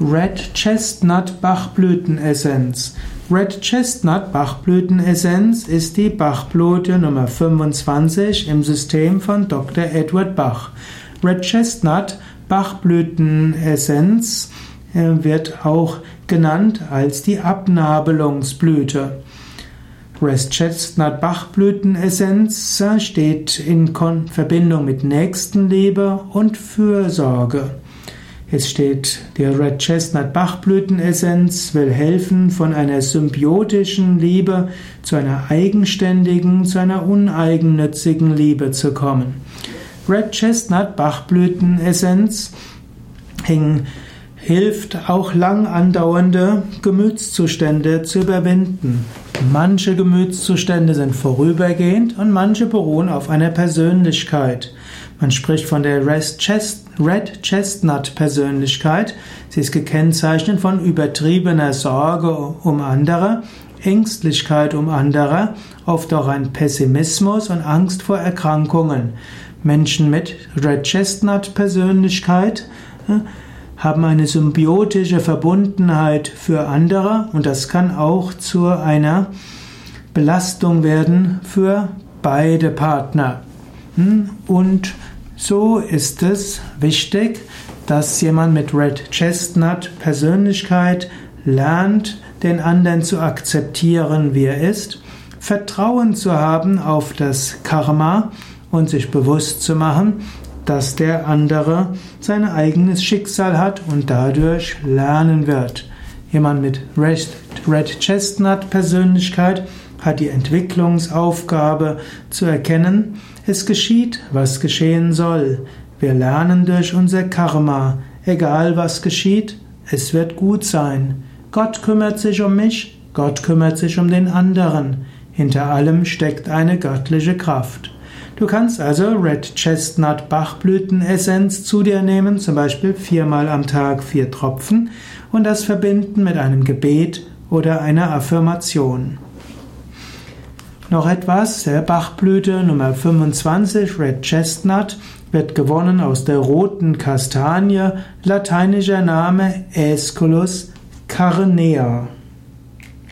Red Chestnut Bachblütenessenz. Red Chestnut Bachblütenessenz ist die Bachblüte Nummer 25 im System von Dr. Edward Bach. Red Chestnut Bachblütenessenz äh, wird auch genannt als die Abnabelungsblüte. Red Chestnut Bachblütenessenz steht in Verbindung mit Nächstenliebe und Fürsorge. Es steht, der Red Chestnut Bachblütenessenz will helfen, von einer symbiotischen Liebe zu einer eigenständigen, zu einer uneigennützigen Liebe zu kommen. Red Chestnut Bachblütenessenz hilft auch lang andauernde Gemütszustände zu überwinden. Manche Gemütszustände sind vorübergehend und manche beruhen auf einer Persönlichkeit. Man spricht von der Red Chestnut Persönlichkeit. Sie ist gekennzeichnet von übertriebener Sorge um andere, Ängstlichkeit um andere, oft auch ein Pessimismus und Angst vor Erkrankungen. Menschen mit Red Chestnut Persönlichkeit äh, haben eine symbiotische Verbundenheit für andere und das kann auch zu einer Belastung werden für beide Partner. Hm? Und so ist es wichtig, dass jemand mit Red Chestnut Persönlichkeit lernt, den anderen zu akzeptieren, wie er ist, Vertrauen zu haben auf das Karma und sich bewusst zu machen, dass der andere sein eigenes Schicksal hat und dadurch lernen wird. Jemand mit Red Chestnut Persönlichkeit hat die Entwicklungsaufgabe zu erkennen, es geschieht, was geschehen soll. Wir lernen durch unser Karma, egal was geschieht, es wird gut sein. Gott kümmert sich um mich, Gott kümmert sich um den anderen. Hinter allem steckt eine göttliche Kraft. Du kannst also Red Chestnut Bachblütenessenz zu dir nehmen, zum Beispiel viermal am Tag vier Tropfen und das verbinden mit einem Gebet oder einer Affirmation. Noch etwas, der Bachblüte Nummer 25, Red Chestnut, wird gewonnen aus der roten Kastanie, lateinischer Name Aesculus carnea.